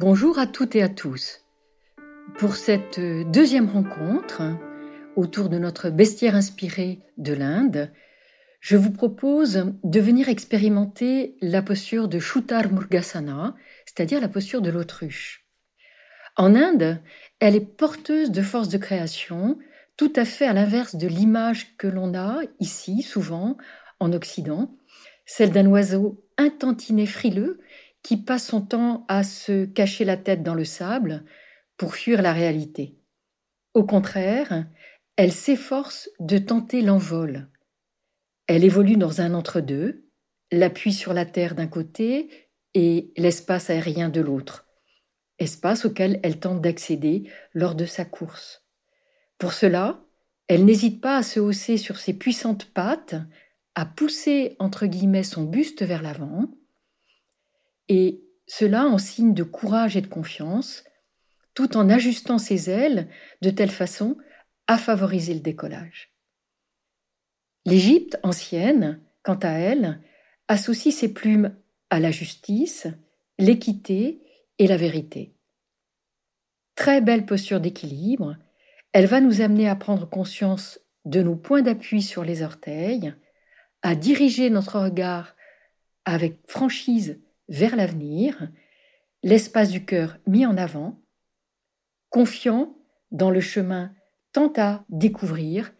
Bonjour à toutes et à tous. Pour cette deuxième rencontre autour de notre bestiaire inspiré de l'Inde, je vous propose de venir expérimenter la posture de Shutar Murgasana, c'est-à-dire la posture de l'autruche. En Inde, elle est porteuse de force de création, tout à fait à l'inverse de l'image que l'on a ici, souvent, en Occident, celle d'un oiseau intantiné frileux qui passe son temps à se cacher la tête dans le sable pour fuir la réalité. Au contraire, elle s'efforce de tenter l'envol. Elle évolue dans un entre-deux, l'appui sur la terre d'un côté et l'espace aérien de l'autre, espace auquel elle tente d'accéder lors de sa course. Pour cela, elle n'hésite pas à se hausser sur ses puissantes pattes, à pousser entre guillemets son buste vers l'avant, et cela en signe de courage et de confiance, tout en ajustant ses ailes de telle façon à favoriser le décollage. L'Égypte ancienne, quant à elle, associe ses plumes à la justice, l'équité et la vérité. Très belle posture d'équilibre, elle va nous amener à prendre conscience de nos points d'appui sur les orteils, à diriger notre regard avec franchise vers l'avenir, l'espace du cœur mis en avant, confiant dans le chemin tant à découvrir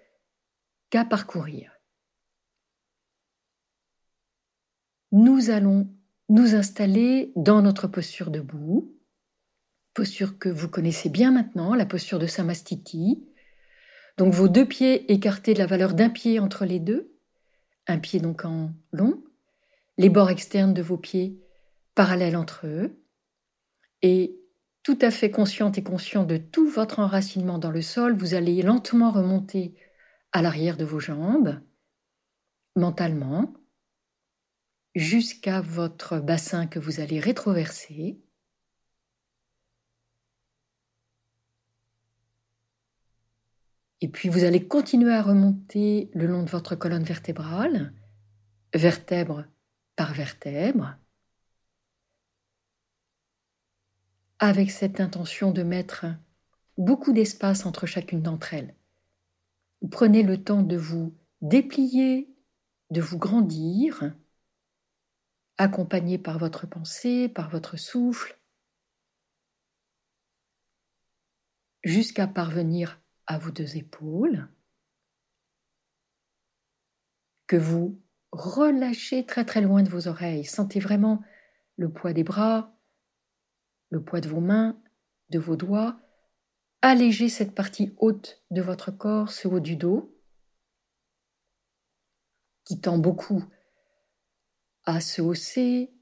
qu'à parcourir. Nous allons nous installer dans notre posture debout, posture que vous connaissez bien maintenant, la posture de Samastiti. Donc vos deux pieds écartés de la valeur d'un pied entre les deux, un pied donc en long, les bords externes de vos pieds parallèles entre eux, et tout à fait consciente et conscient de tout votre enracinement dans le sol, vous allez lentement remonter à l'arrière de vos jambes, mentalement, jusqu'à votre bassin que vous allez rétroverser. Et puis vous allez continuer à remonter le long de votre colonne vertébrale, vertèbre par vertèbre, avec cette intention de mettre beaucoup d'espace entre chacune d'entre elles. prenez le temps de vous déplier, de vous grandir, accompagné par votre pensée, par votre souffle, jusqu'à parvenir à vos deux épaules, que vous relâchez très très loin de vos oreilles. Sentez vraiment le poids des bras, le poids de vos mains, de vos doigts, allégez cette partie haute de votre corps, ce haut du dos, qui tend beaucoup à se hausser,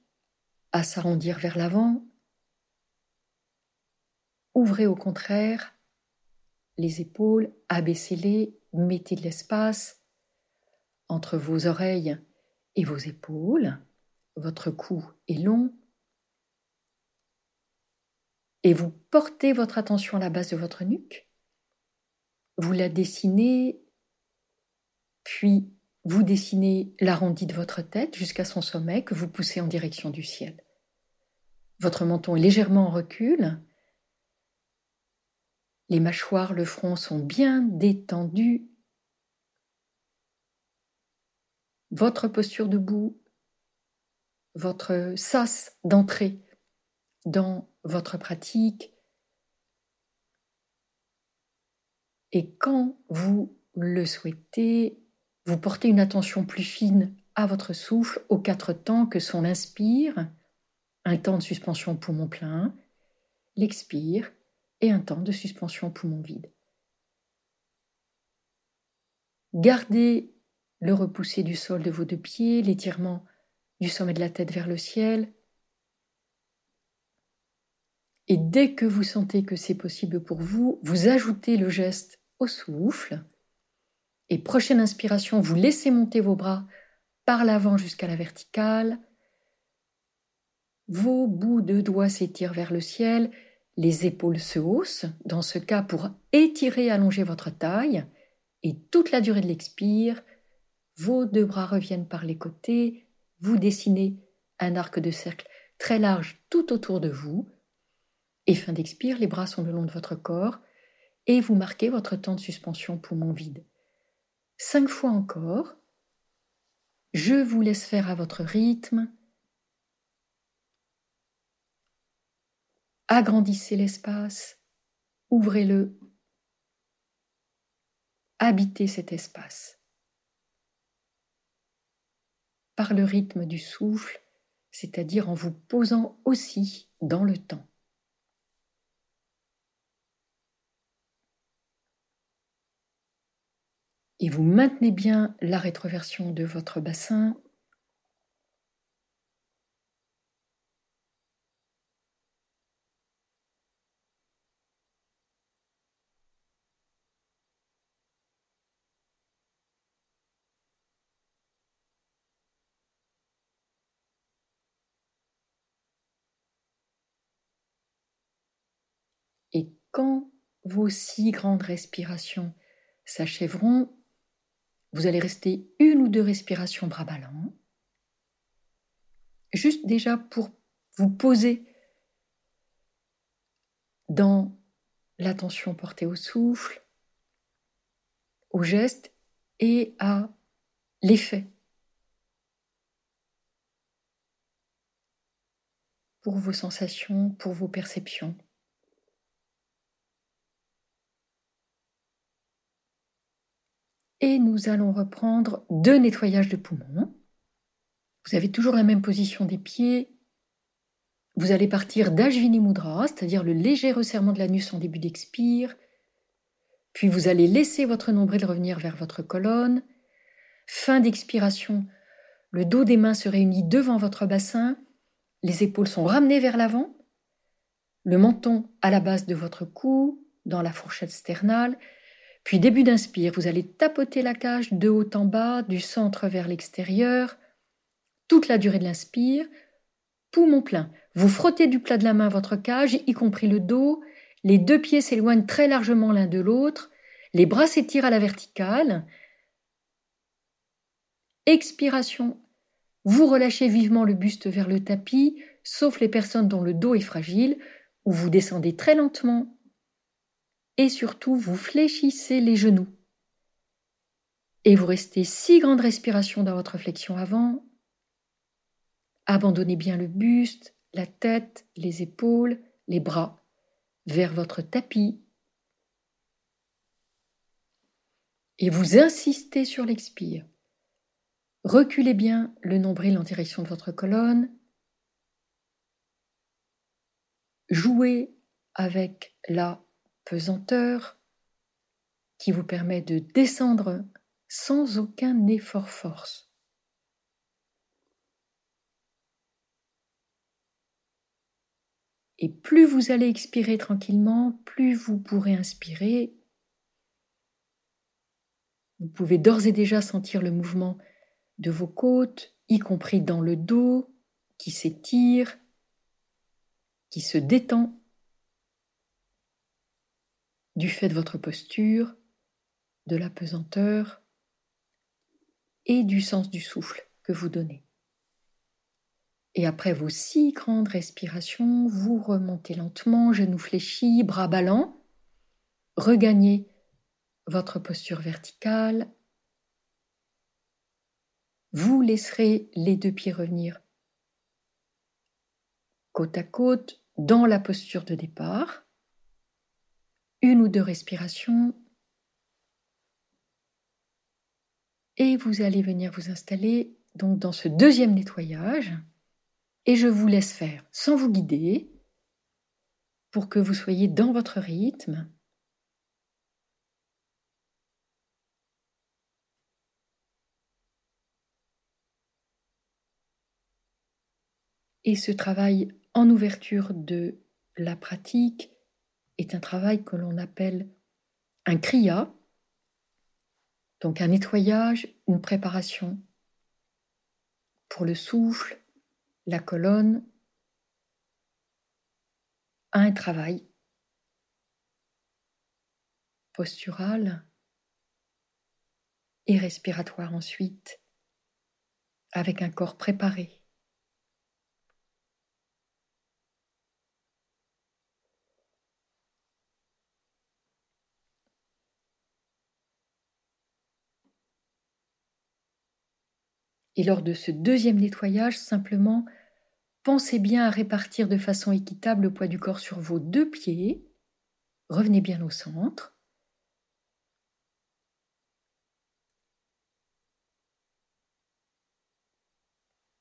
à s'arrondir vers l'avant. Ouvrez au contraire les épaules, abaissez-les, mettez de l'espace entre vos oreilles et vos épaules. Votre cou est long, et vous portez votre attention à la base de votre nuque, vous la dessinez, puis vous dessinez l'arrondi de votre tête jusqu'à son sommet que vous poussez en direction du ciel. Votre menton est légèrement en recul, les mâchoires, le front sont bien détendus, votre posture debout, votre sas d'entrée dans votre pratique. Et quand vous le souhaitez, vous portez une attention plus fine à votre souffle aux quatre temps que sont l'inspire, un temps de suspension poumon plein, l'expire et un temps de suspension poumon vide. Gardez le repousser du sol de vos deux pieds, l'étirement du sommet de la tête vers le ciel, et dès que vous sentez que c'est possible pour vous, vous ajoutez le geste au souffle. Et prochaine inspiration, vous laissez monter vos bras par l'avant jusqu'à la verticale. Vos bouts de doigts s'étirent vers le ciel, les épaules se haussent, dans ce cas pour étirer, allonger votre taille, et toute la durée de l'expire, vos deux bras reviennent par les côtés, vous dessinez un arc de cercle très large tout autour de vous, Et fin d'expire, les bras sont le long de votre corps et vous marquez votre temps de suspension poumon vide. Cinq fois encore. Je vous laisse faire à votre rythme. Agrandissez l'espace, ouvrez-le, habitez cet espace. Par le rythme du souffle, c'est-à-dire en vous posant aussi dans le temps. Et vous maintenez bien la rétroversion de votre bassin. Et quand vos six grandes respirations s'achèveront, vous allez rester une ou deux respirations bras ballants, juste déjà pour vous poser dans l'attention portée au souffle, au geste et à l'effet. Pour vos sensations, pour vos perceptions. Et nous allons reprendre deux nettoyages de poumons. Vous avez toujours la même position des pieds. Vous allez partir d'Ajvini Mudra, c'est-à-dire le léger resserrement de l'anus en début d'expire. Puis vous allez laisser votre nombril revenir vers votre colonne. Fin d'expiration, le dos des mains se réunit devant votre bassin. Les épaules sont ramenées vers l'avant. Le menton à la base de votre cou, dans la fourchette sternale, puis début d'inspire, vous allez tapoter la cage de haut en bas, du centre vers l'extérieur, toute la durée de l'inspire, poumon plein. Vous frottez du plat de la main votre cage, y compris le dos, les deux pieds s'éloignent très largement l'un de l'autre, les bras s'étirent à la verticale. Expiration, vous relâchez vivement le buste vers le tapis, sauf les personnes dont le dos est fragile, ou vous descendez très lentement et surtout vous fléchissez les genoux. Et vous restez six grandes respirations dans votre flexion avant. Abandonnez bien le buste, la tête, les épaules, les bras vers votre tapis. Et vous insistez sur l'expire. Reculez bien le nombril en direction de votre colonne. Jouez avec la pesanteur qui vous permet de descendre sans aucun effort force. Et plus vous allez expirer tranquillement, plus vous pourrez inspirer. Vous pouvez d'ores et déjà sentir le mouvement de vos côtes, y compris dans le dos, qui s'étire, qui se détend du fait de votre posture, de la pesanteur et du sens du souffle que vous donnez. Et après vos six grandes respirations, vous remontez lentement, genoux fléchis, bras ballants, regagnez votre posture verticale. Vous laisserez les deux pieds revenir côte à côte dans la posture de départ une ou deux respirations et vous allez venir vous installer donc dans ce deuxième nettoyage et je vous laisse faire sans vous guider pour que vous soyez dans votre rythme. Et ce travail en ouverture de la pratique est un travail que l'on appelle un kriya, donc un nettoyage, une préparation pour le souffle, la colonne, un travail postural et respiratoire ensuite, avec un corps préparé. Et lors de ce deuxième nettoyage, simplement, pensez bien à répartir de façon équitable le poids du corps sur vos deux pieds. Revenez bien au centre.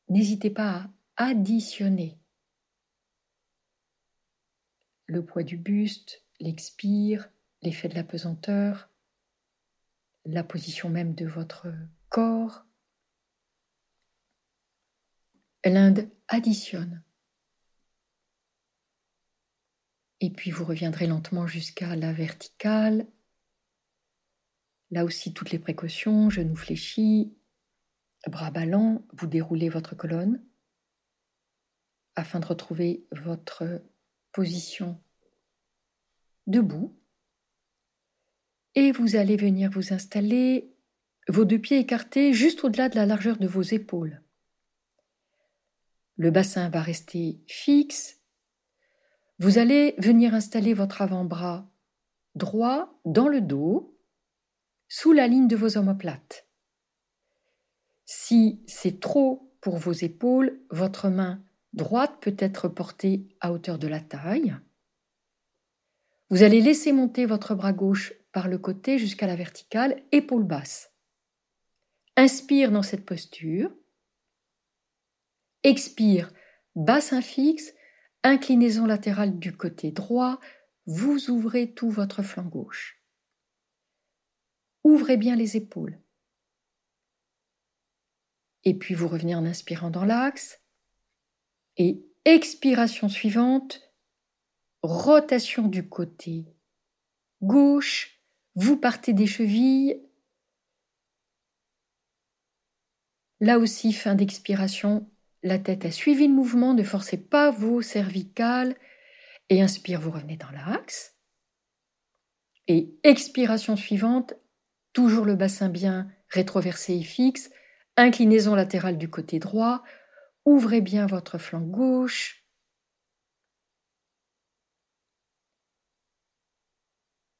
N'hésitez pas à additionner le poids du buste, l'expire, l'effet de la pesanteur, la position même de votre corps. L'Inde additionne. Et puis vous reviendrez lentement jusqu'à la verticale. Là aussi, toutes les précautions, genoux fléchis, bras ballants, vous déroulez votre colonne afin de retrouver votre position debout. Et vous allez venir vous installer, vos deux pieds écartés juste au-delà de la largeur de vos épaules. Le bassin va rester fixe. Vous allez venir installer votre avant-bras droit dans le dos, sous la ligne de vos omoplates. Si c'est trop pour vos épaules, votre main droite peut être portée à hauteur de la taille. Vous allez laisser monter votre bras gauche par le côté jusqu'à la verticale, épaule basse. Inspire dans cette posture. Expire, bassin fixe, inclinaison latérale du côté droit, vous ouvrez tout votre flanc gauche. Ouvrez bien les épaules. Et puis vous revenez en inspirant dans l'axe. Et expiration suivante, rotation du côté gauche, vous partez des chevilles. Là aussi, fin d'expiration, la tête a suivi le mouvement, ne forcez pas vos cervicales. Et inspire, vous revenez dans l'axe. Et expiration suivante, toujours le bassin bien rétroversé et fixe, inclinaison latérale du côté droit, ouvrez bien votre flanc gauche,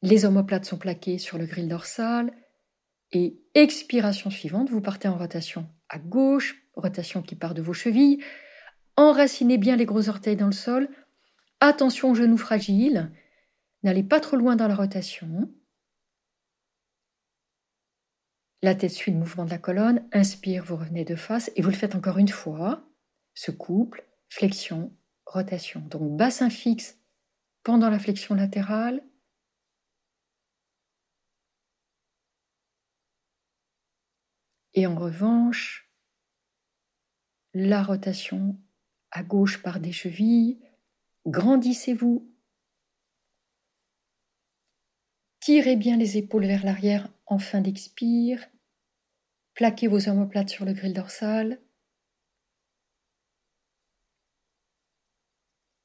Les omoplates sont plaquées sur le grill dorsal. Et expiration suivante, vous partez en rotation gauche, rotation qui part de vos chevilles. Enracinez bien les gros orteils dans le sol. Attention aux genoux fragiles. N'allez pas trop loin dans la rotation. La tête suit le mouvement de la colonne. Inspire, vous revenez de face et vous le faites encore une fois. Ce couple, flexion, rotation. Donc bassin fixe pendant la flexion latérale, Et en revanche, la rotation à gauche par des chevilles, grandissez-vous. Tirez bien les épaules vers l'arrière en fin d'expire. Plaquez vos omoplates sur le grill dorsal.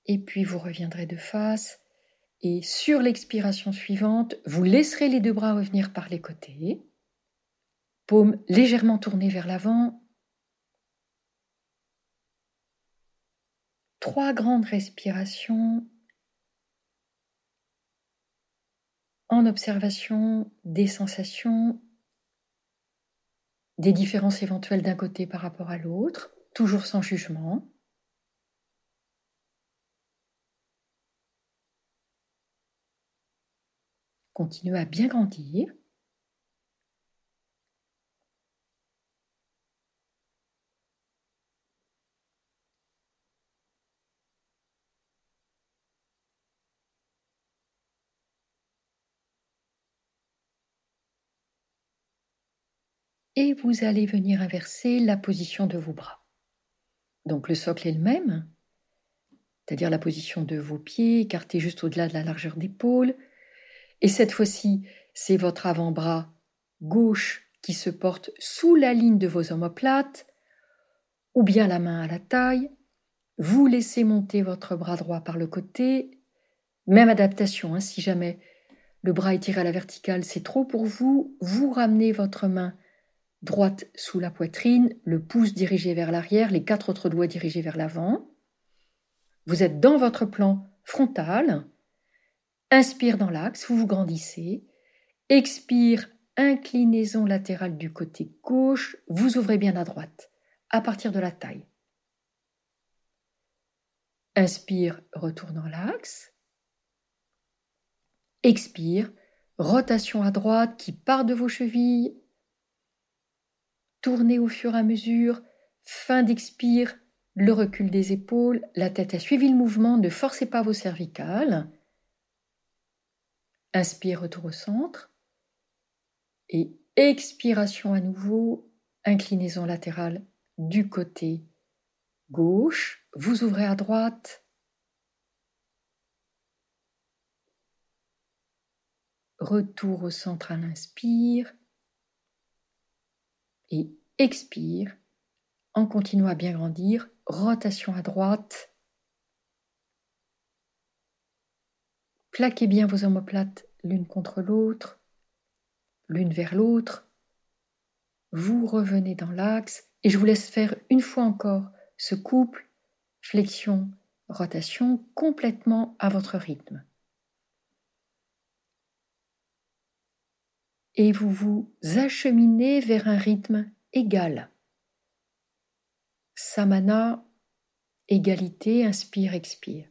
Et puis vous reviendrez de face. Et sur l'expiration suivante, vous laisserez les deux bras revenir par les côtés paume légèrement tournée vers l'avant. Trois grandes respirations en observation des sensations, des différences éventuelles d'un côté par rapport à l'autre, toujours sans jugement. Continuez à bien grandir. Et vous allez venir inverser la position de vos bras. Donc le socle est le même, c'est-à-dire la position de vos pieds écartés juste au-delà de la largeur d'épaule. Et cette fois-ci, c'est votre avant-bras gauche qui se porte sous la ligne de vos omoplates, ou bien la main à la taille. Vous laissez monter votre bras droit par le côté. Même adaptation, hein, si jamais le bras est tiré à la verticale, c'est trop pour vous. Vous ramenez votre main droite sous la poitrine, le pouce dirigé vers l'arrière, les quatre autres doigts dirigés vers l'avant. Vous êtes dans votre plan frontal. Inspire dans l'axe, vous vous grandissez. Expire, inclinaison latérale du côté gauche, vous ouvrez bien à droite. à partir de la taille. Inspire, retour dans l'axe. Expire, rotation à droite qui part de vos chevilles. Tournez au fur et à mesure. Fin d'expire, le recul des épaules. La tête a suivi le mouvement. Ne forcez pas vos cervicales. Inspire, retour au centre. Et expiration à nouveau, inclinaison latérale du côté gauche. Vous ouvrez à droite. Retour au centre à l'inspire. Et expire en continuant à bien grandir. Rotation à droite. Plaquez bien vos omoplates l'une contre l'autre, l'une vers l'autre. Vous revenez dans l'axe et je vous laisse faire une fois encore ce couple, flexion, rotation complètement à votre rythme. Et vous vous acheminez vers un rythme égal. Samana, égalité, inspire, expire.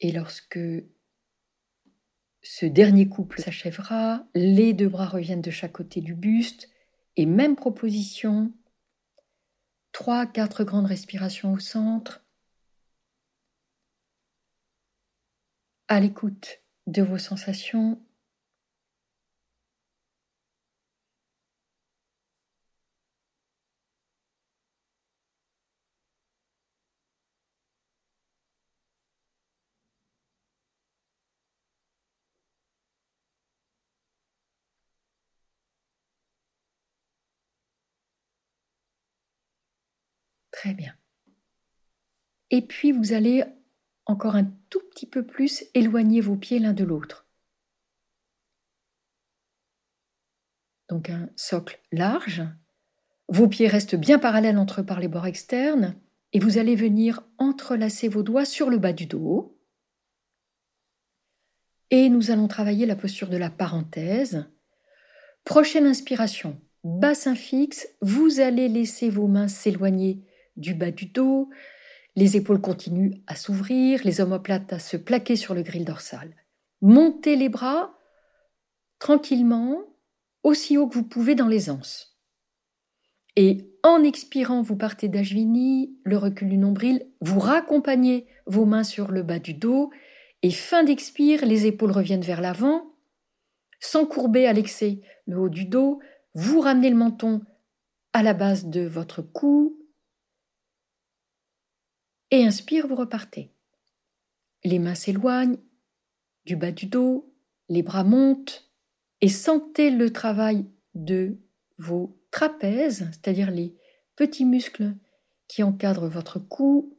Et lorsque ce dernier couple s'achèvera, les deux bras reviennent de chaque côté du buste, et même proposition, trois, quatre grandes respirations au centre, à l'écoute de vos sensations, Très bien. Et puis vous allez encore un tout petit peu plus éloigner vos pieds l'un de l'autre. Donc un socle large. Vos pieds restent bien parallèles entre par les bords externes et vous allez venir entrelacer vos doigts sur le bas du dos. Et nous allons travailler la posture de la parenthèse. Prochaine inspiration, bassin fixe, vous allez laisser vos mains s'éloigner du bas du dos, les épaules continuent à s'ouvrir, les omoplates à se plaquer sur le grille dorsal. Montez les bras tranquillement, aussi haut que vous pouvez dans les anses. Et en expirant, vous partez d'Ajvini, le recul du nombril, vous raccompagnez vos mains sur le bas du dos, et fin d'expire, les épaules reviennent vers l'avant, sans courber à l'excès le haut du dos, vous ramenez le menton à la base de votre cou, et inspire, vous repartez. Les mains s'éloignent du bas du dos, les bras montent et sentez le travail de vos trapèzes, c'est-à-dire les petits muscles qui encadrent votre cou,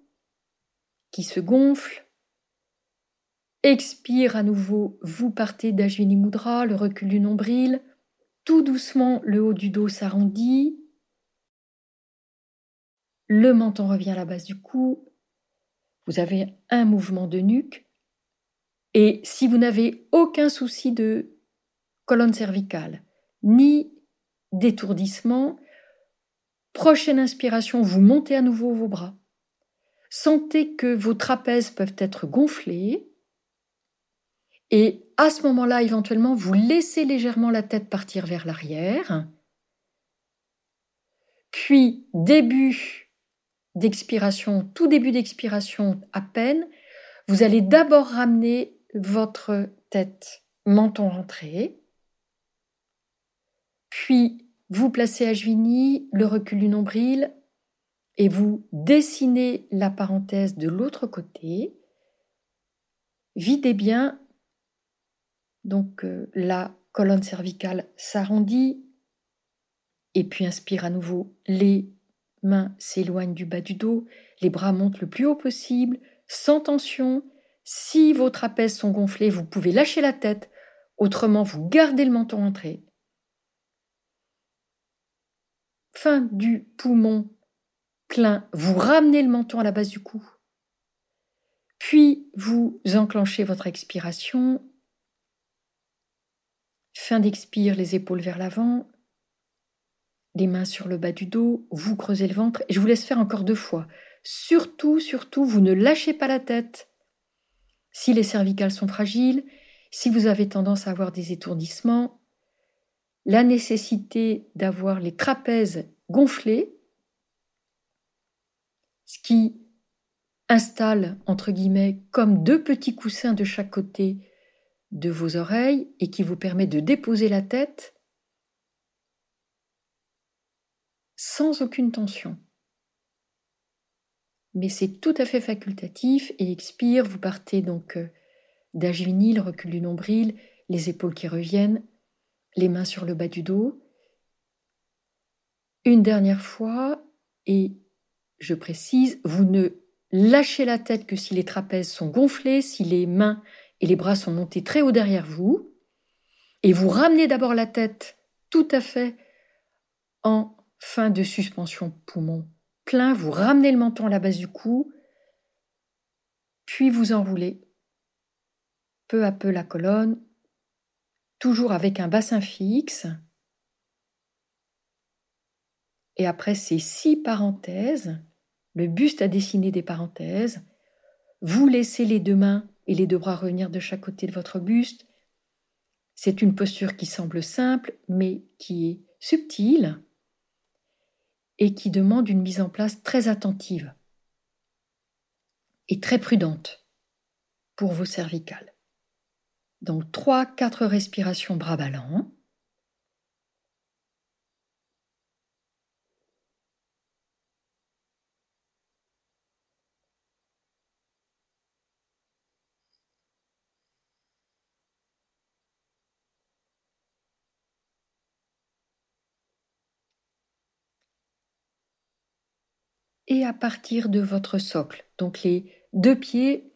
qui se gonflent. Expire à nouveau, vous partez d'Ajvini Mudra, le recul du nombril. Tout doucement, le haut du dos s'arrondit. Le menton revient à la base du cou vous avez un mouvement de nuque. Et si vous n'avez aucun souci de colonne cervicale, ni d'étourdissement, prochaine inspiration, vous montez à nouveau vos bras. Sentez que vos trapèzes peuvent être gonflés. Et à ce moment-là, éventuellement, vous laissez légèrement la tête partir vers l'arrière. Puis, début d'expiration, tout début d'expiration à peine, vous allez d'abord ramener votre tête, menton rentré, puis vous placez à Jvini, le recul du nombril, et vous dessinez la parenthèse de l'autre côté. Videz bien, donc euh, la colonne cervicale s'arrondit, et puis inspire à nouveau les mains s'éloignent du bas du dos, les bras montent le plus haut possible, sans tension. Si vos trapèzes sont gonflés, vous pouvez lâcher la tête, autrement vous gardez le menton entré. Fin du poumon plein, vous ramenez le menton à la base du cou. Puis vous enclenchez votre expiration. Fin d'expire, les épaules vers l'avant, les mains sur le bas du dos, vous creusez le ventre et je vous laisse faire encore deux fois. Surtout, surtout, vous ne lâchez pas la tête. Si les cervicales sont fragiles, si vous avez tendance à avoir des étourdissements, la nécessité d'avoir les trapèzes gonflés, ce qui installe, entre guillemets, comme deux petits coussins de chaque côté de vos oreilles et qui vous permet de déposer la tête sans aucune tension. Mais c'est tout à fait facultatif et expire, vous partez donc euh, d'âge vinyle, recul du nombril, les épaules qui reviennent, les mains sur le bas du dos. Une dernière fois, et je précise, vous ne lâchez la tête que si les trapèzes sont gonflés, si les mains et les bras sont montés très haut derrière vous, et vous ramenez d'abord la tête tout à fait en fin de suspension poumon plein, vous ramenez le menton à la base du cou, puis vous enroulez peu à peu la colonne, toujours avec un bassin fixe. Et après ces six parenthèses, le buste a dessiné des parenthèses, vous laissez les deux mains et les deux bras revenir de chaque côté de votre buste. C'est une posture qui semble simple, mais qui est subtile et qui demande une mise en place très attentive et très prudente pour vos cervicales. Donc 3-4 respirations bras ballants. À partir de votre socle. Donc les deux pieds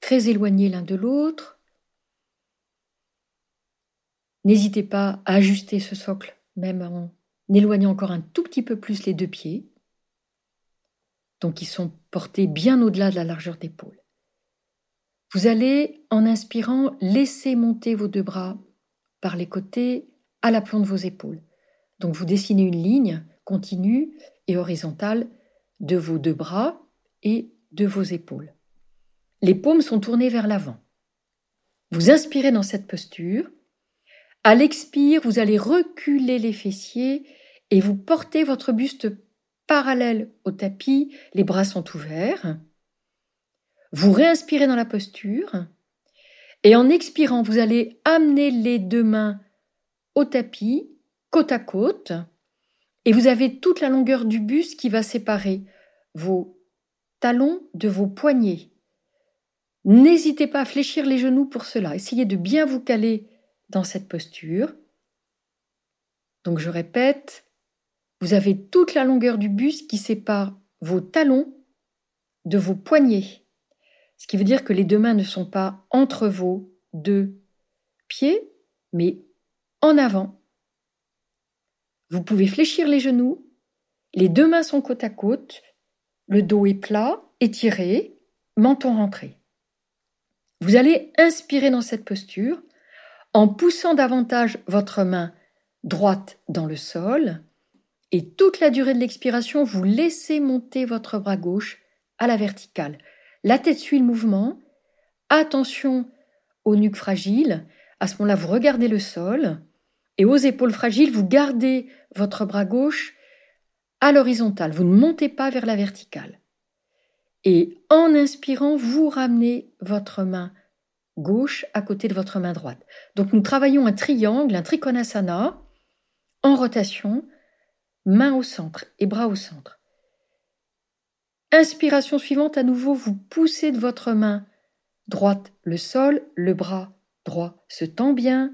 très éloignés l'un de l'autre. N'hésitez pas à ajuster ce socle, même en éloignant encore un tout petit peu plus les deux pieds. Donc ils sont portés bien au-delà de la largeur d'épaule. Vous allez, en inspirant, laisser monter vos deux bras par les côtés à l'aplomb de vos épaules. Donc vous dessinez une ligne continue et horizontale de vos deux bras et de vos épaules. Les paumes sont tournées vers l'avant. Vous inspirez dans cette posture. À l'expire, vous allez reculer les fessiers et vous portez votre buste parallèle au tapis, les bras sont ouverts. Vous réinspirez dans la posture et en expirant, vous allez amener les deux mains au tapis, côte à côte, et vous avez toute la longueur du buste qui va séparer vos talons de vos poignets. N'hésitez pas à fléchir les genoux pour cela. Essayez de bien vous caler dans cette posture. Donc je répète, vous avez toute la longueur du buste qui sépare vos talons de vos poignets. Ce qui veut dire que les deux mains ne sont pas entre vos deux pieds, mais en avant. Vous pouvez fléchir les genoux, les deux mains sont côte à côte, le dos est plat, étiré, menton rentré. Vous allez inspirer dans cette posture en poussant davantage votre main droite dans le sol et toute la durée de l'expiration, vous laissez monter votre bras gauche à la verticale. La tête suit le mouvement. Attention aux nuques fragiles. À ce moment-là, vous regardez le sol. Et aux épaules fragiles, vous gardez votre bras gauche à l'horizontale, vous ne montez pas vers la verticale. Et en inspirant, vous ramenez votre main gauche à côté de votre main droite. Donc nous travaillons un triangle, un trikonasana, en rotation, main au centre et bras au centre. Inspiration suivante, à nouveau, vous poussez de votre main droite le sol, le bras droit se tend bien.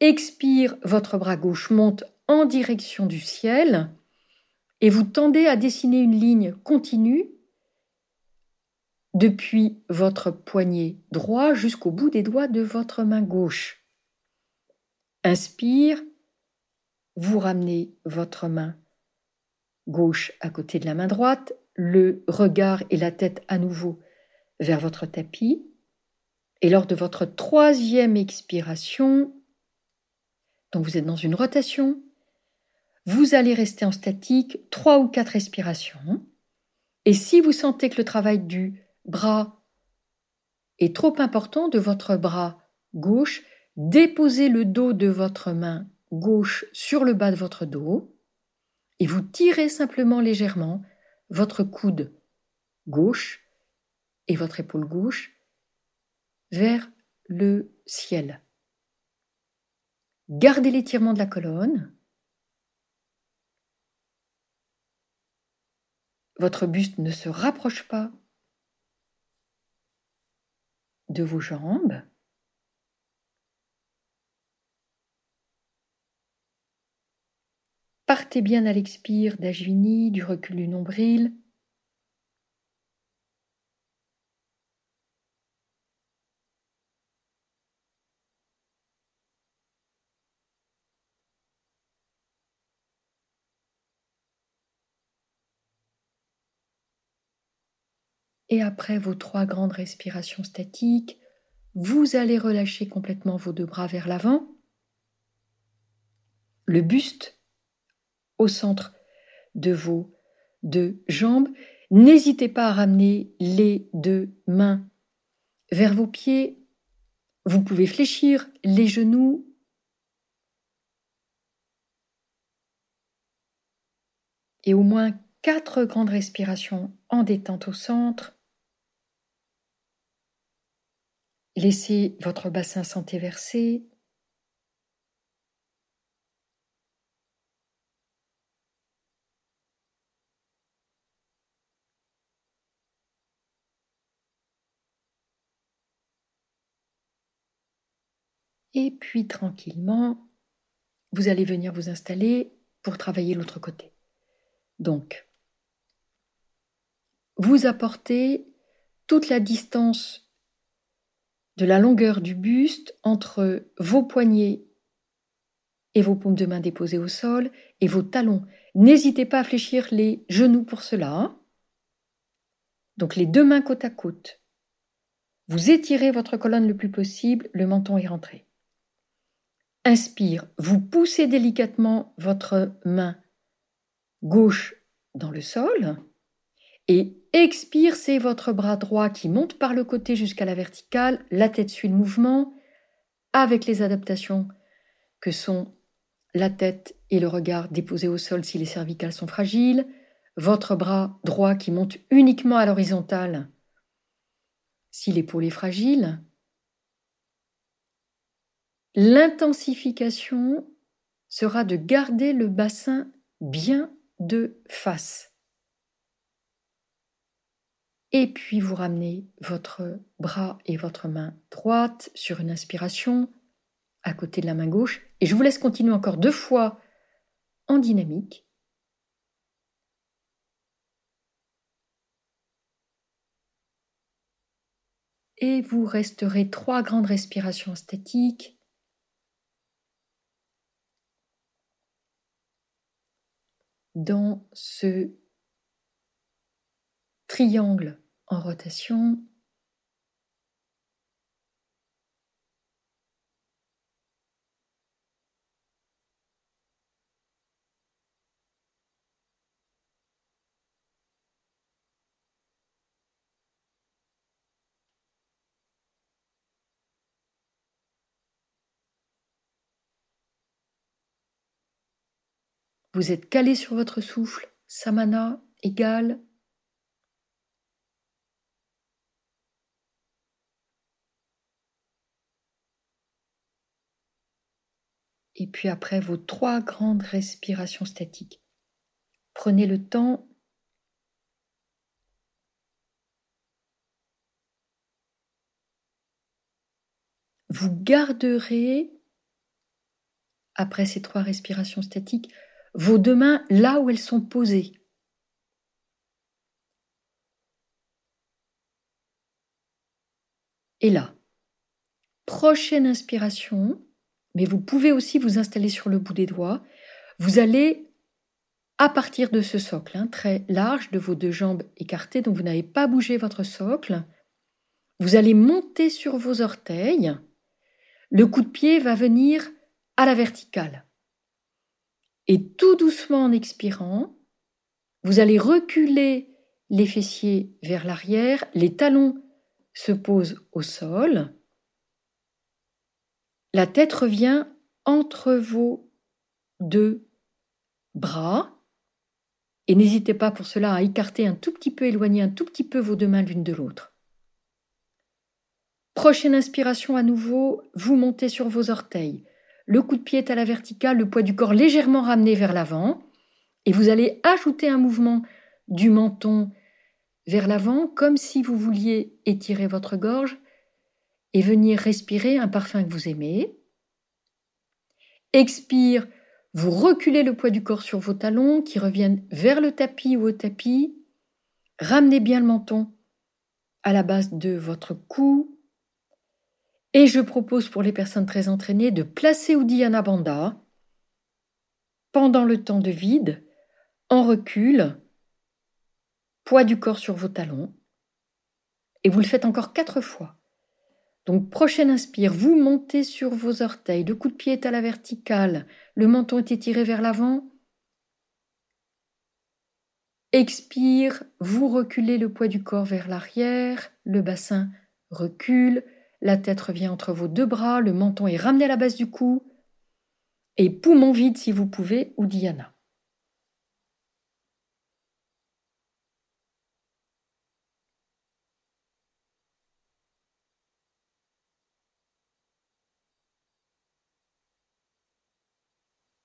Expire, votre bras gauche monte en direction du ciel et vous tendez à dessiner une ligne continue depuis votre poignet droit jusqu'au bout des doigts de votre main gauche. Inspire, vous ramenez votre main gauche à côté de la main droite, le regard et la tête à nouveau vers votre tapis. Et lors de votre troisième expiration, donc vous êtes dans une rotation, vous allez rester en statique trois ou quatre respirations. Et si vous sentez que le travail du bras est trop important de votre bras gauche, déposez le dos de votre main gauche sur le bas de votre dos et vous tirez simplement légèrement votre coude gauche et votre épaule gauche vers le ciel. Gardez l'étirement de la colonne. Votre buste ne se rapproche pas de vos jambes. Partez bien à l'expire d'Ajvini, du recul du nombril. Et après vos trois grandes respirations statiques, vous allez relâcher complètement vos deux bras vers l'avant. Le buste au centre de vos deux jambes. N'hésitez pas à ramener les deux mains vers vos pieds. Vous pouvez fléchir les genoux. Et au moins quatre grandes respirations en détente au centre. Laissez votre bassin santé verser. Et puis tranquillement, vous allez venir vous installer pour travailler l'autre côté. Donc, vous apportez toute la distance de la longueur du buste entre vos poignets et vos paumes de main déposées au sol et vos talons. N'hésitez pas à fléchir les genoux pour cela. Donc les deux mains côte à côte. Vous étirez votre colonne le plus possible, le menton est rentré. Inspire, vous poussez délicatement votre main gauche dans le sol et expire, c'est votre bras droit qui monte par le côté jusqu'à la verticale, la tête suit le mouvement avec les adaptations que sont la tête et le regard déposés au sol si les cervicales sont fragiles, votre bras droit qui monte uniquement à l'horizontale si l'épaule est fragile, L'intensification sera de garder le bassin bien de face. Et puis vous ramenez votre bras et votre main droite sur une inspiration à côté de la main gauche. Et je vous laisse continuer encore deux fois en dynamique. Et vous resterez trois grandes respirations statiques dans ce triangle en rotation. Vous êtes calé sur votre souffle, samana égal. Et puis après vos trois grandes respirations statiques. Prenez le temps vous garderez, après ces trois respirations statiques, vos deux mains là où elles sont posées. Et là, prochaine inspiration, mais vous pouvez aussi vous installer sur le bout des doigts, vous allez à partir de ce socle, hein, très large, de vos deux jambes écartées, donc vous n'avez pas bougé votre socle, vous allez monter sur vos orteils. Le coup de pied va venir à la verticale. Et tout doucement en expirant, vous allez reculer les fessiers vers l'arrière, les talons se posent au sol, la tête revient entre vos deux bras, et n'hésitez pas pour cela à écarter un tout petit peu, éloigner un tout petit peu vos deux mains l'une de l'autre. Prochaine inspiration à nouveau, vous montez sur vos orteils. Le coup de pied est à la verticale, le poids du corps légèrement ramené vers l'avant. Et vous allez ajouter un mouvement du menton vers l'avant, comme si vous vouliez étirer votre gorge et venir respirer un parfum que vous aimez. Expire, vous reculez le poids du corps sur vos talons qui reviennent vers le tapis ou au tapis. Ramenez bien le menton à la base de votre cou. Et je propose pour les personnes très entraînées de placer Uddiyana Bandha pendant le temps de vide en recul, poids du corps sur vos talons, et vous le faites encore quatre fois. Donc prochaine inspire, vous montez sur vos orteils, le coup de pied est à la verticale, le menton est étiré vers l'avant. Expire, vous reculez le poids du corps vers l'arrière, le bassin recule, la tête revient entre vos deux bras, le menton est ramené à la base du cou, et poumon vide si vous pouvez, ou Diana.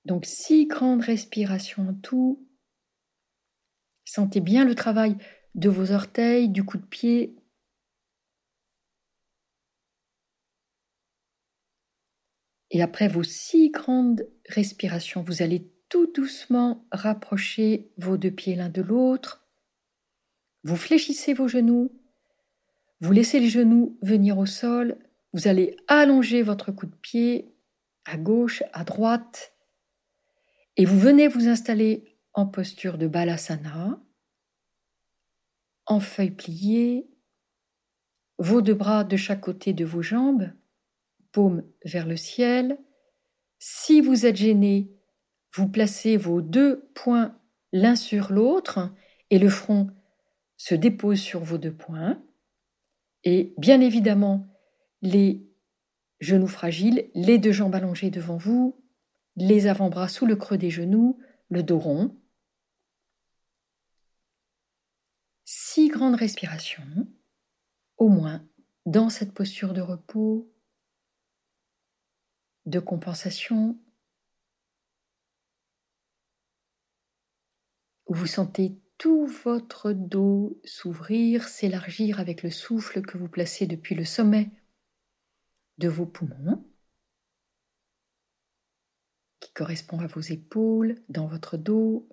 Donc six grandes respirations en tout. Sentez bien le travail de vos orteils, du coup de pied. Et après vos six grandes respirations, vous allez tout doucement rapprocher vos deux pieds l'un de l'autre. Vous fléchissez vos genoux. Vous laissez les genoux venir au sol. Vous allez allonger votre coup de pied à gauche, à droite. Et vous venez vous installer en posture de balasana, en feuille pliée, vos deux bras de chaque côté de vos jambes, paume vers le ciel. Si vous êtes gêné, vous placez vos deux poings l'un sur l'autre et le front se dépose sur vos deux poings. Et bien évidemment, les genoux fragiles, les deux jambes allongées devant vous, les avant-bras sous le creux des genoux, le dos rond. Six grandes respirations, au moins dans cette posture de repos, de compensation, où vous sentez tout votre dos s'ouvrir, s'élargir avec le souffle que vous placez depuis le sommet de vos poumons correspond à vos épaules, dans votre dos.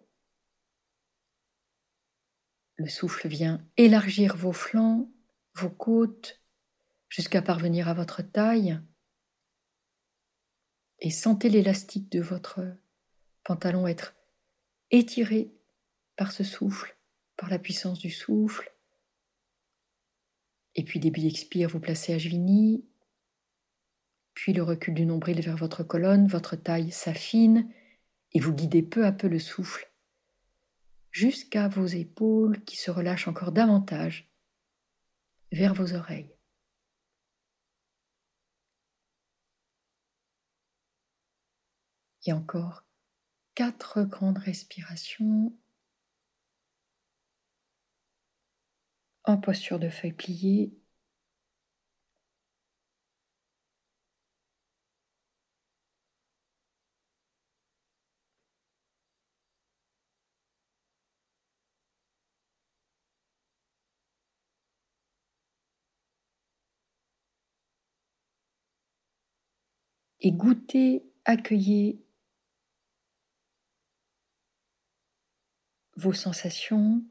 Le souffle vient élargir vos flancs, vos côtes, jusqu'à parvenir à votre taille. Et sentez l'élastique de votre pantalon être étiré par ce souffle, par la puissance du souffle. Et puis début d'expire, vous placez à Jvini, puis le recul du nombril vers votre colonne, votre taille s'affine et vous guidez peu à peu le souffle jusqu'à vos épaules qui se relâchent encore davantage vers vos oreilles. Et encore quatre grandes respirations en posture de feuille pliée et goûtez, accueillez vos sensations.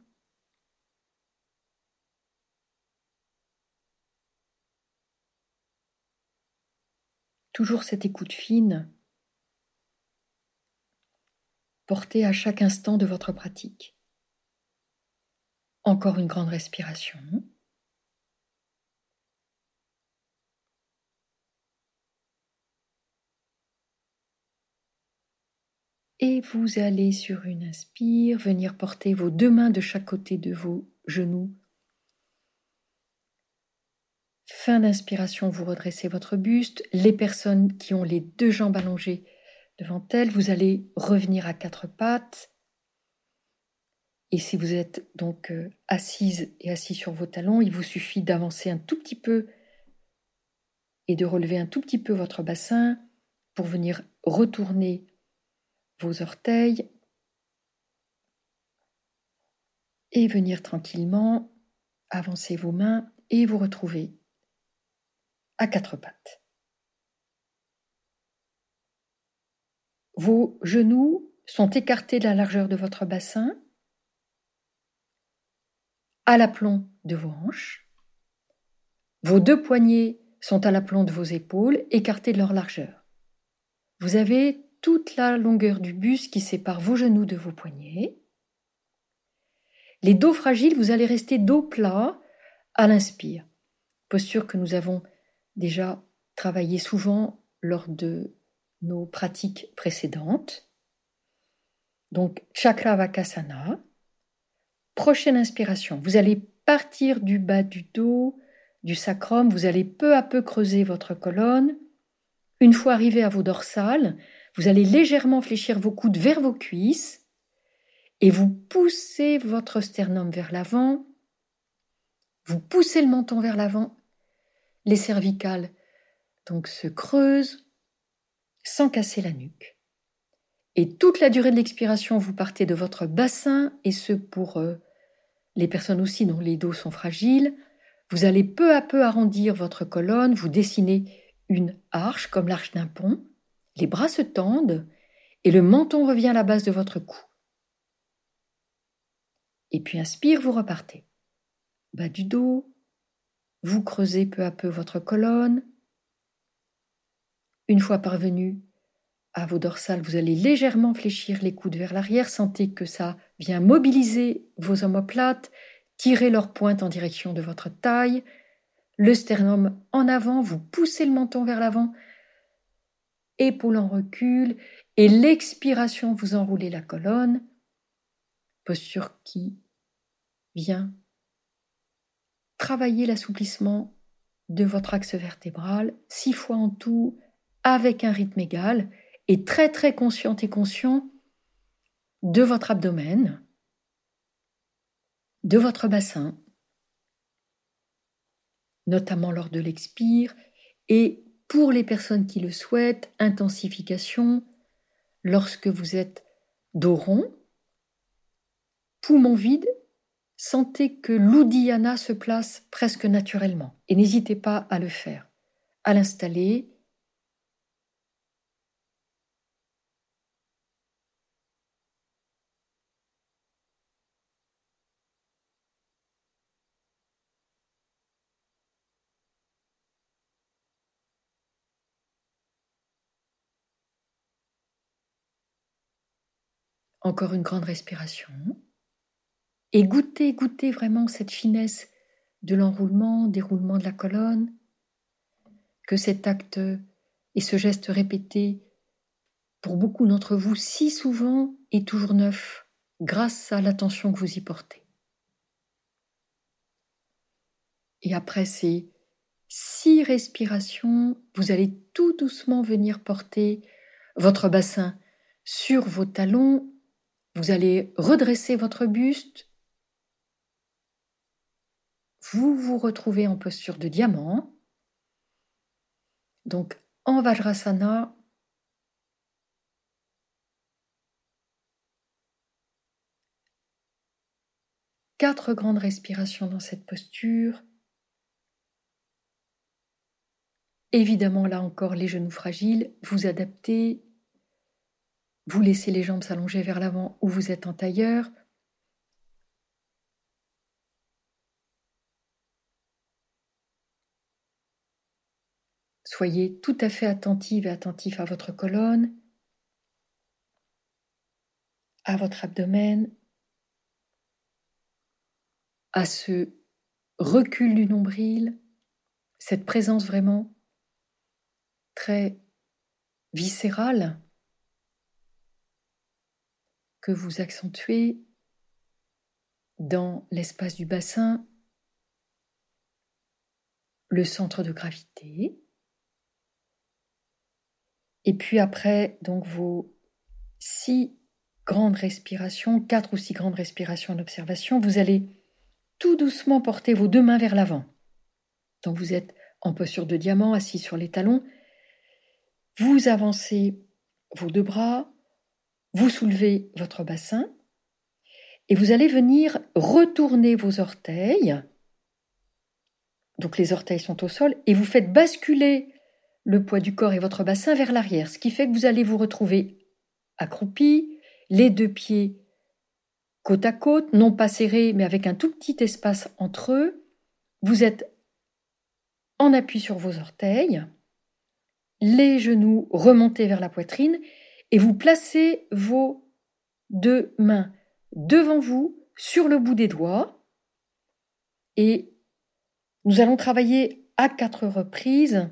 Toujours cette écoute fine porter à chaque instant de votre pratique. Encore une grande respiration. Et vous allez sur une inspire venir porter vos deux mains de chaque côté de vos genoux. Fin d'inspiration, vous redressez votre buste. Les personnes qui ont les deux jambes allongées devant elles, vous allez revenir à quatre pattes. Et si vous êtes donc euh, assise et assis sur vos talons, il vous suffit d'avancer un tout petit peu et de relever un tout petit peu votre bassin pour venir retourner vos orteils et venir tranquillement avancer vos mains et vous retrouver à quatre pattes. Vos genoux sont écartés de la largeur de votre bassin, à l'aplomb de vos hanches. Vos deux poignets sont à l'aplomb de vos épaules, écartés de leur largeur. Vous avez toute la longueur du buste qui sépare vos genoux de vos poignets. Les dos fragiles, vous allez rester dos plat à l'inspire. Posture que nous avons déjà travaillé souvent lors de nos pratiques précédentes. Donc, Chakra Vakasana. Prochaine inspiration, vous allez partir du bas du dos, du sacrum, vous allez peu à peu creuser votre colonne. Une fois arrivé à vos dorsales, vous allez légèrement fléchir vos coudes vers vos cuisses et vous poussez votre sternum vers l'avant. Vous poussez le menton vers l'avant. Les cervicales donc se creusent sans casser la nuque. Et toute la durée de l'expiration, vous partez de votre bassin, et ce pour euh, les personnes aussi dont les dos sont fragiles. Vous allez peu à peu arrondir votre colonne, vous dessinez une arche comme l'arche d'un pont, les bras se tendent et le menton revient à la base de votre cou. Et puis inspire, vous repartez. Bas du dos, vous creusez peu à peu votre colonne. Une fois parvenu à vos dorsales, vous allez légèrement fléchir les coudes vers l'arrière. Sentez que ça vient mobiliser vos omoplates, tirer leurs pointes en direction de votre taille. Le sternum en avant, vous poussez le menton vers l'avant, épaule en recul, et l'expiration, vous enroulez la colonne, posture qui vient travailler l'assouplissement de votre axe vertébral, six fois en tout, avec un rythme égal, et très très consciente et conscient de votre abdomen, de votre bassin, notamment lors de l'expire, et pour les personnes qui le souhaitent, intensification. Lorsque vous êtes dos poumon vide, sentez que l'Uddiyana se place presque naturellement et n'hésitez pas à le faire, à l'installer Encore une grande respiration. Et goûtez, goûtez vraiment cette finesse de l'enroulement, déroulement de la colonne, que cet acte et ce geste répété, pour beaucoup d'entre vous, si souvent est toujours neuf, grâce à l'attention que vous y portez. Et après ces six respirations, vous allez tout doucement venir porter votre bassin sur vos talons vous allez redresser votre buste. Vous vous retrouvez en posture de diamant. Donc en Vajrasana, quatre grandes respirations dans cette posture. Évidemment, là encore, les genoux fragiles, vous adaptez vous laissez les jambes s'allonger vers l'avant ou vous êtes en tailleur. Soyez tout à fait attentive et attentif à votre colonne. à votre abdomen, à ce recul du nombril, cette présence vraiment très viscérale que vous accentuez dans l'espace du bassin, le centre de gravité. Et puis après, donc vos six grandes respirations, quatre ou six grandes respirations en observation, vous allez tout doucement porter vos deux mains vers l'avant. Donc vous êtes en posture de diamant, assis sur les talons. Vous avancez vos deux bras, vous soulevez votre bassin et vous allez venir retourner vos orteils. Donc les orteils sont au sol et vous faites basculer le poids du corps et votre bassin vers l'arrière, ce qui fait que vous allez vous retrouver accroupi, les deux pieds côte à côte, non pas serrés, mais avec un tout petit espace entre eux. Vous êtes en appui sur vos orteils, les genoux remontés vers la poitrine, et vous placez vos deux mains devant vous sur le bout des doigts. Et nous allons travailler à quatre reprises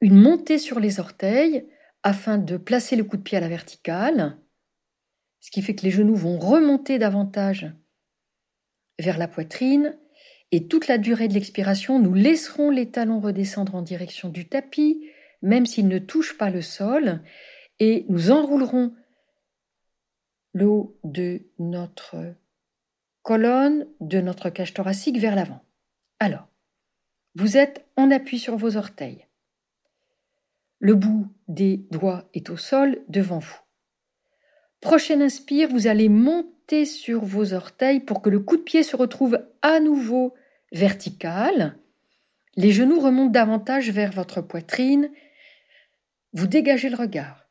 une montée sur les orteils afin de placer le coup de pied à la verticale, ce qui fait que les genoux vont remonter davantage vers la poitrine, et toute la durée de l'expiration, nous laisserons les talons redescendre en direction du tapis, même s'ils ne touchent pas le sol, et nous enroulerons le haut de notre colonne, de notre cage thoracique vers l'avant. Alors, vous êtes en appui sur vos orteils. Le bout des doigts est au sol devant vous. Prochaine inspire, vous allez monter sur vos orteils pour que le coup de pied se retrouve à nouveau vertical. Les genoux remontent davantage vers votre poitrine. Vous dégagez le regard.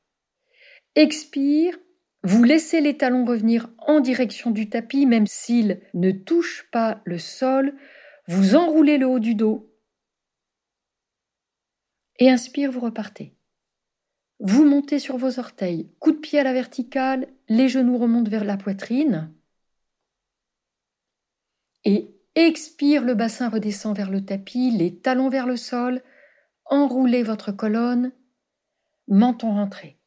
Expire, vous laissez les talons revenir en direction du tapis, même s'ils ne touchent pas le sol. Vous enroulez le haut du dos. Et inspire, vous repartez. Vous montez sur vos orteils, coup de pied à la verticale, les genoux remontent vers la poitrine. Et expire, le bassin redescend vers le tapis, les talons vers le sol, enroulez votre colonne, menton rentré.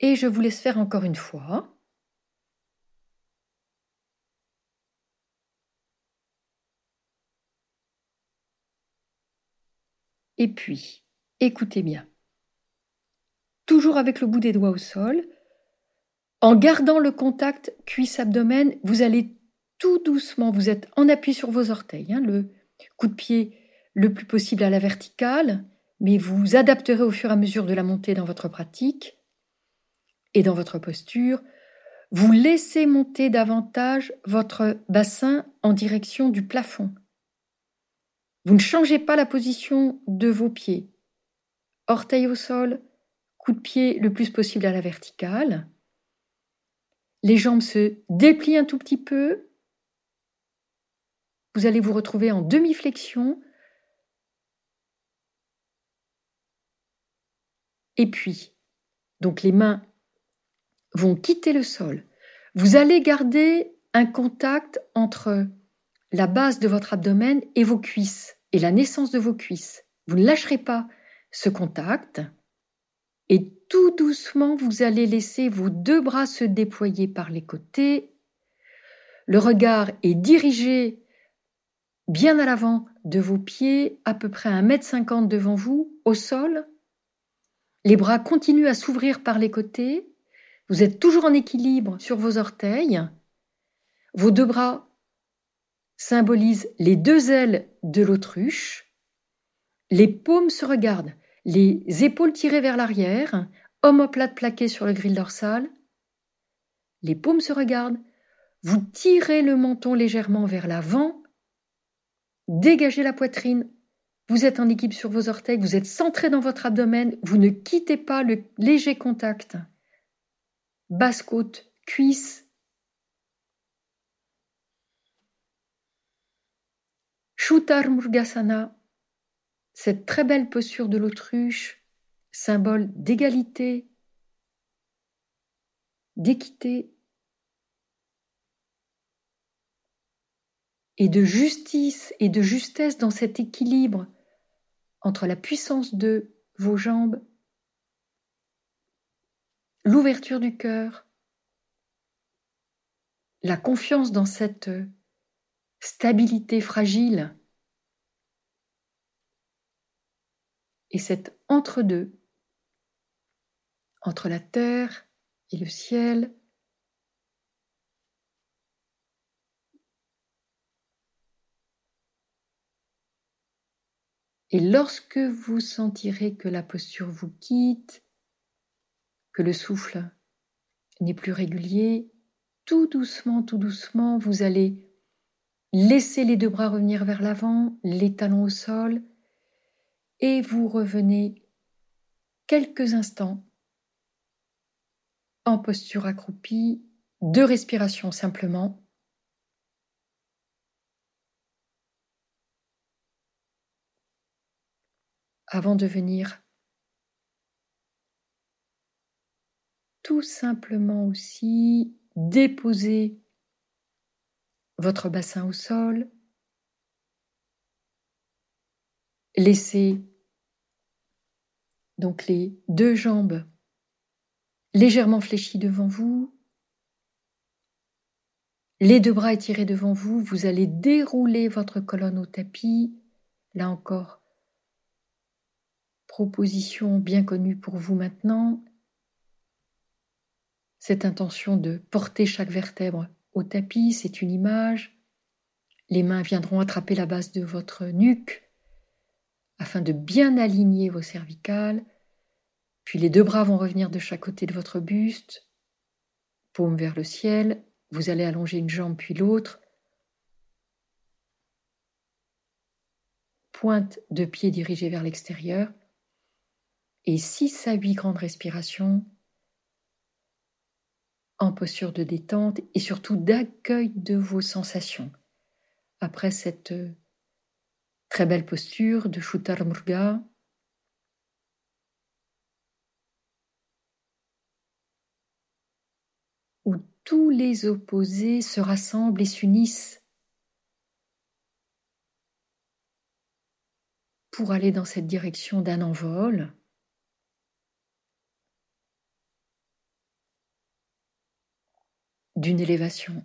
Et je vous laisse faire encore une fois. Et puis, écoutez bien toujours avec le bout des doigts au sol. En gardant le contact cuisse-abdomen, vous allez tout doucement, vous êtes en appui sur vos orteils, hein, le coup de pied le plus possible à la verticale, mais vous adapterez au fur et à mesure de la montée dans votre pratique et dans votre posture. Vous laissez monter davantage votre bassin en direction du plafond. Vous ne changez pas la position de vos pieds. Orteils au sol, coup de pied le plus possible à la verticale. Les jambes se déplient un tout petit peu. Vous allez vous retrouver en demi-flexion. Et puis, donc les mains vont quitter le sol. Vous allez garder un contact entre la base de votre abdomen et vos cuisses et la naissance de vos cuisses. Vous ne lâcherez pas ce contact. Et tout doucement, vous allez laisser vos deux bras se déployer par les côtés. Le regard est dirigé bien à l'avant de vos pieds, à peu près à 1m50 devant vous, au sol. Les bras continuent à s'ouvrir par les côtés. Vous êtes toujours en équilibre sur vos orteils. Vos deux bras symbolisent les deux ailes de l'autruche. Les paumes se regardent les épaules tirées vers l'arrière, omoplate plaqué sur le grille dorsal. Les paumes se regardent. Vous tirez le menton légèrement vers l'avant. Dégagez la poitrine. Vous êtes en équipe sur vos orteils. Vous êtes centré dans votre abdomen. Vous ne quittez pas le léger contact. Basse côte, cuisse. Shutar Murgasana cette très belle posture de l'autruche, symbole d'égalité, d'équité et de justice et de justesse dans cet équilibre entre la puissance de vos jambes, l'ouverture du cœur, la confiance dans cette stabilité fragile et cet entre-deux entre la terre et le ciel. Et lorsque vous sentirez que la posture vous quitte, le souffle n'est plus régulier, tout doucement, tout doucement, vous allez laisser les deux bras revenir vers l'avant, les talons au sol, et vous revenez quelques instants en posture accroupie, deux respirations simplement. Avant de venir tout simplement aussi déposer votre bassin au sol, laissez donc les deux jambes légèrement fléchi devant vous. Les deux bras étirés devant vous, vous allez dérouler votre colonne au tapis. Là encore, proposition bien connue pour vous maintenant. Cette intention de porter chaque vertèbre au tapis, c'est une image. Les mains viendront attraper la base de votre nuque afin de bien aligner vos cervicales. Puis les deux bras vont revenir de chaque côté de votre buste, paume vers le ciel. Vous allez allonger une jambe puis l'autre. Pointe de pied dirigée vers l'extérieur. Et six à huit grandes respirations en posture de détente et surtout d'accueil de vos sensations. Après cette très belle posture de Murga, tous les opposés se rassemblent et s'unissent pour aller dans cette direction d'un envol. D'une élévation.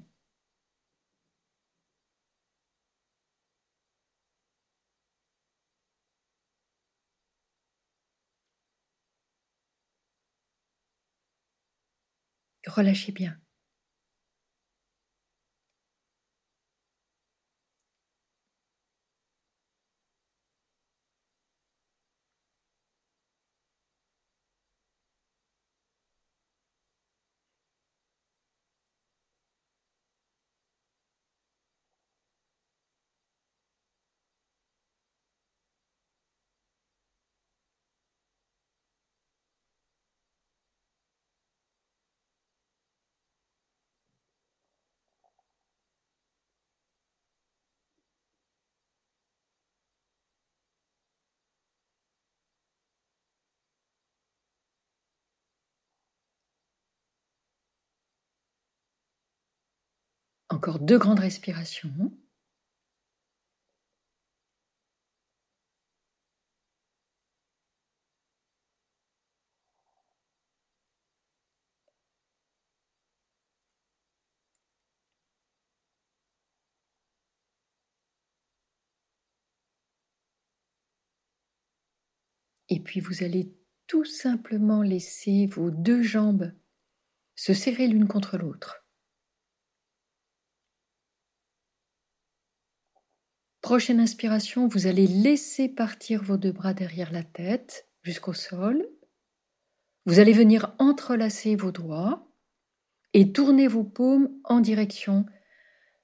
Relâchez bien. Encore deux grandes respirations. Et puis vous allez tout simplement laisser vos deux jambes se serrer l'une contre l'autre. Prochaine inspiration, vous allez laisser partir vos deux bras derrière la tête jusqu'au sol. Vous allez venir entrelacer vos doigts et tourner vos paumes en direction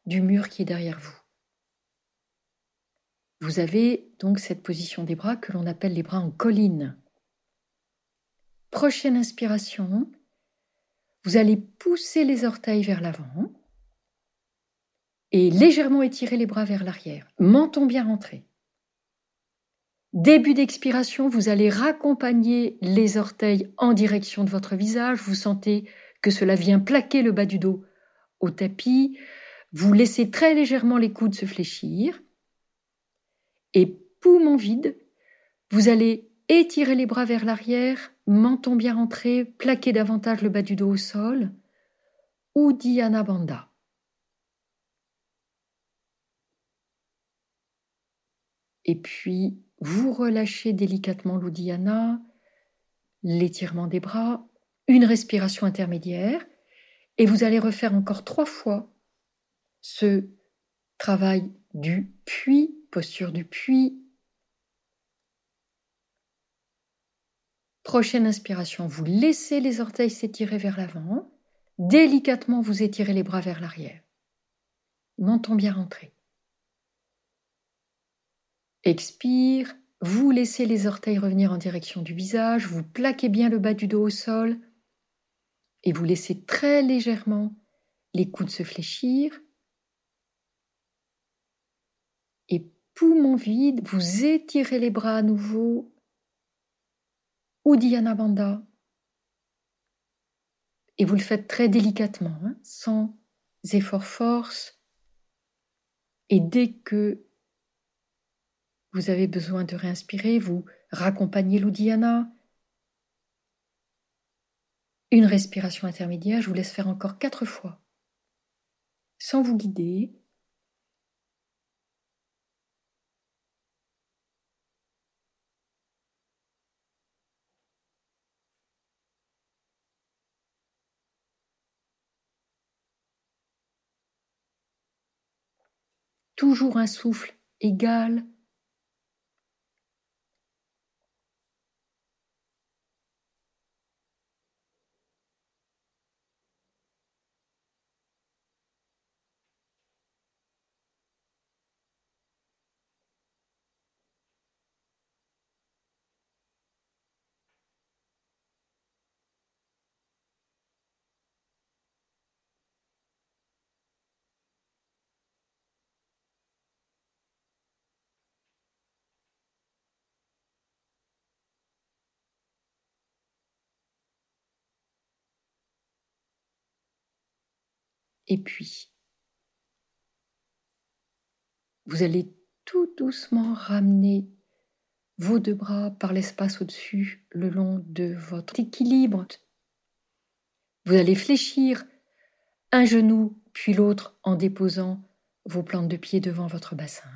du mur qui est derrière vous. Vous avez donc cette position des bras que l'on appelle les bras en colline. Prochaine inspiration, vous allez pousser les orteils vers l'avant et légèrement étirer les bras vers l'arrière. Menton bien rentré. Début d'expiration, vous allez raccompagner les orteils en direction de votre visage. Vous sentez que cela vient plaquer le bas du dos au tapis, vous laissez très légèrement les coudes se fléchir. Et poumon vide, vous allez étirer les bras vers l'arrière, menton bien rentré, plaquer davantage le bas du dos au sol. Uddiyana Bandha. Et puis, vous relâchez délicatement l'Uddiyana, l'étirement des bras, une respiration intermédiaire, et vous allez refaire encore trois fois ce travail du puits, posture du puits. Prochaine inspiration, vous laissez les orteils s'étirer vers l'avant, délicatement vous étirez les bras vers l'arrière. Menton bien rentré. Expire, vous laissez les orteils revenir en direction du visage, vous plaquez bien le bas du dos au sol et vous laissez très légèrement les coudes se fléchir. Et poumon vide, vous étirez les bras à nouveau. Uddiyana Bandha. Et vous le faites très délicatement, hein, sans effort force. Et dès que vous avez besoin de réinspirer, vous raccompagnez l'Uddiyana. Une respiration intermédiaire, je vous laisse faire encore quatre fois. Sans vous guider. Toujours un souffle égal Et puis, vous allez tout doucement ramener vos deux bras par l'espace au-dessus, le long de votre équilibre. Vous allez fléchir un genou puis l'autre en déposant vos plantes de pied devant votre bassin.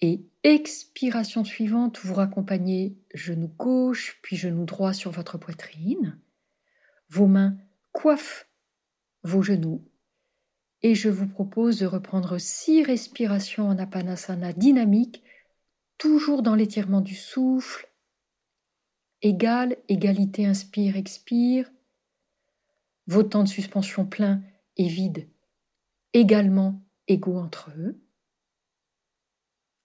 Et expiration suivante, vous raccompagnez genou gauche puis genou droit sur votre poitrine. Vos mains coiffent vos genoux. Et je vous propose de reprendre six respirations en apanasana dynamique, toujours dans l'étirement du souffle. Égal, égalité, inspire, expire. Vos temps de suspension plein et vide, également égaux entre eux.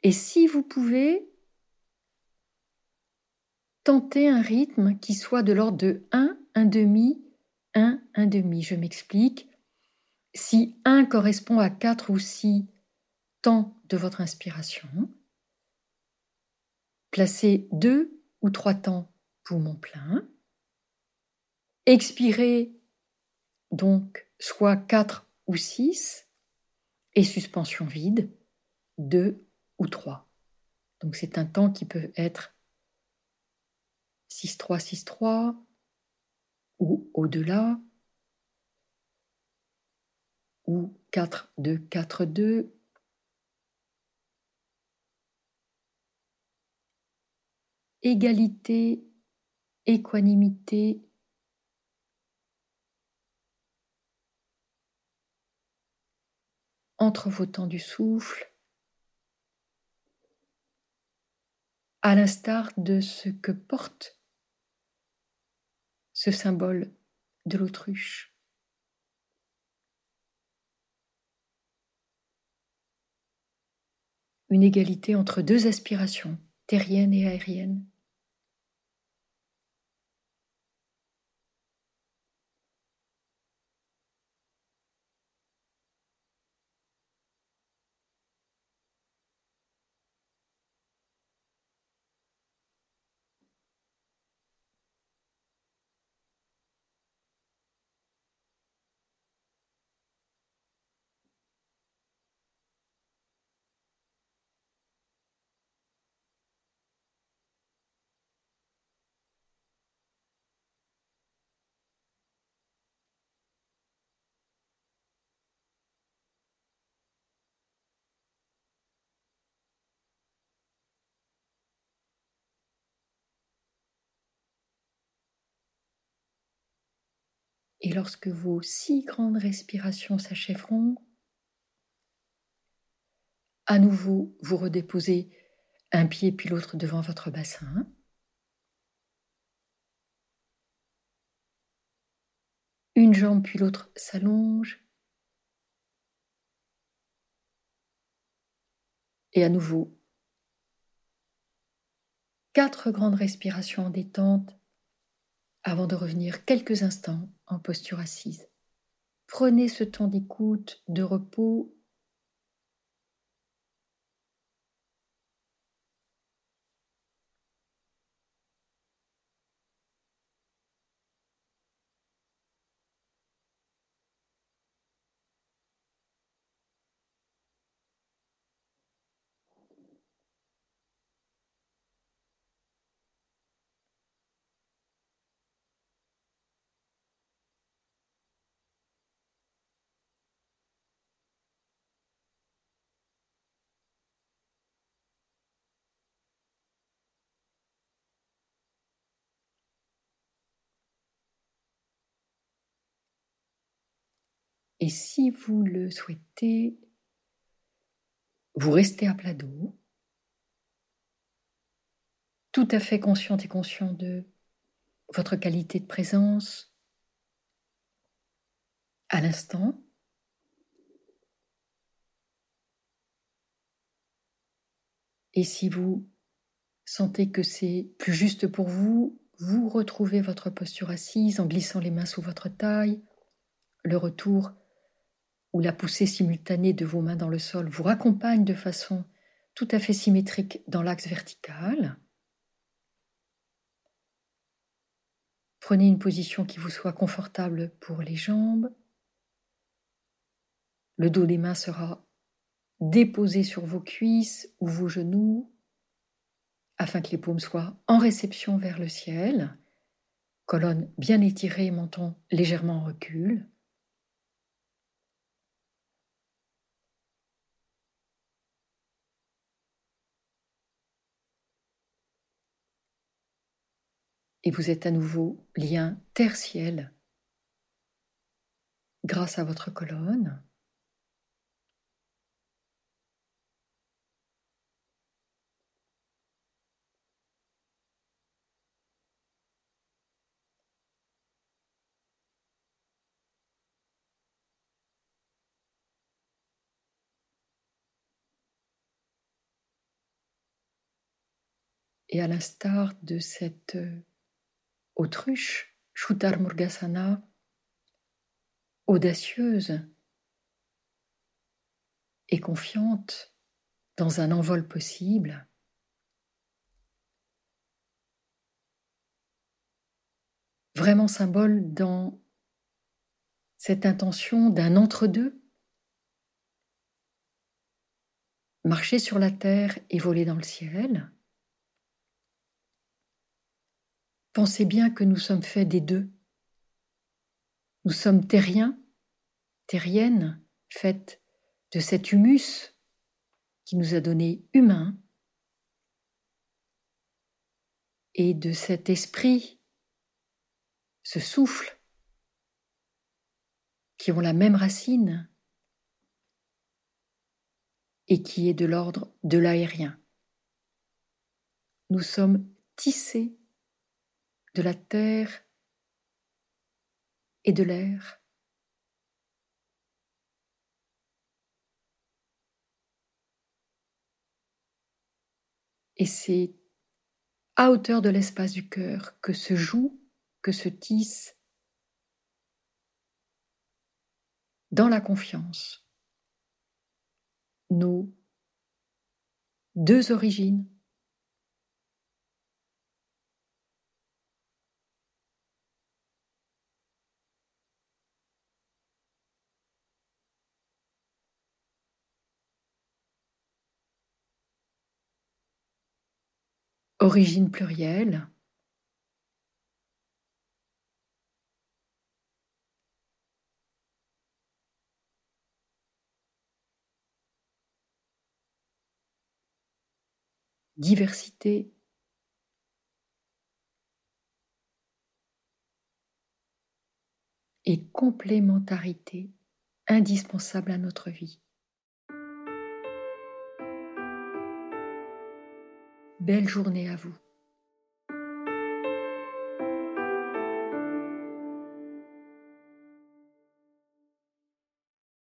Et si vous pouvez, tenter un rythme qui soit de l'ordre de 1, 1 demi, 1, 1 demi. Je m'explique. Si 1 correspond à 4 ou 6 temps de votre inspiration, placez 2 ou 3 temps poumon plein. Expirez donc soit 4 ou 6 et suspension vide 2 ou 3. Donc c'est un temps qui peut être 6-3, 6-3, ou au-delà, ou 4, 2, 4, 2. Égalité, équanimité, entre vos temps du souffle, à l'instar de ce que porte ce symbole de l'autruche. Une égalité entre deux aspirations, terriennes et aériennes. Et lorsque vos six grandes respirations s'achèveront, à nouveau, vous redéposez un pied puis l'autre devant votre bassin. Une jambe puis l'autre s'allonge. Et à nouveau, quatre grandes respirations en détente avant de revenir quelques instants en posture assise. Prenez ce temps d'écoute, de repos Et si vous le souhaitez, vous restez à plat dos, tout à fait consciente et conscient de votre qualité de présence à l'instant. Et si vous sentez que c'est plus juste pour vous, vous retrouvez votre posture assise en glissant les mains sous votre taille, le retour la poussée simultanée de vos mains dans le sol vous raccompagne de façon tout à fait symétrique dans l'axe vertical. Prenez une position qui vous soit confortable pour les jambes. Le dos des mains sera déposé sur vos cuisses ou vos genoux afin que les paumes soient en réception vers le ciel, colonne bien étirée, menton légèrement en recul. Et vous êtes à nouveau lien terre-ciel grâce à votre colonne. Et à l'instar de cette autruche, Shutar Murgasana, audacieuse et confiante dans un envol possible. Vraiment symbole dans cette intention d'un entre-deux. Marcher sur la terre et voler dans le ciel. Pensez bien que nous sommes faits des deux. Nous sommes terriens, terriennes, faites de cet humus qui nous a donné humain et de cet esprit, ce souffle, qui ont la même racine et qui est de l'ordre de l'aérien. Nous sommes tissés de la terre et de l'air. Et c'est à hauteur de l'espace du cœur que se joue, que se tisse dans la confiance nos deux origines, origine plurielle, diversité, et complémentarité indispensable à notre vie. Belle journée à vous.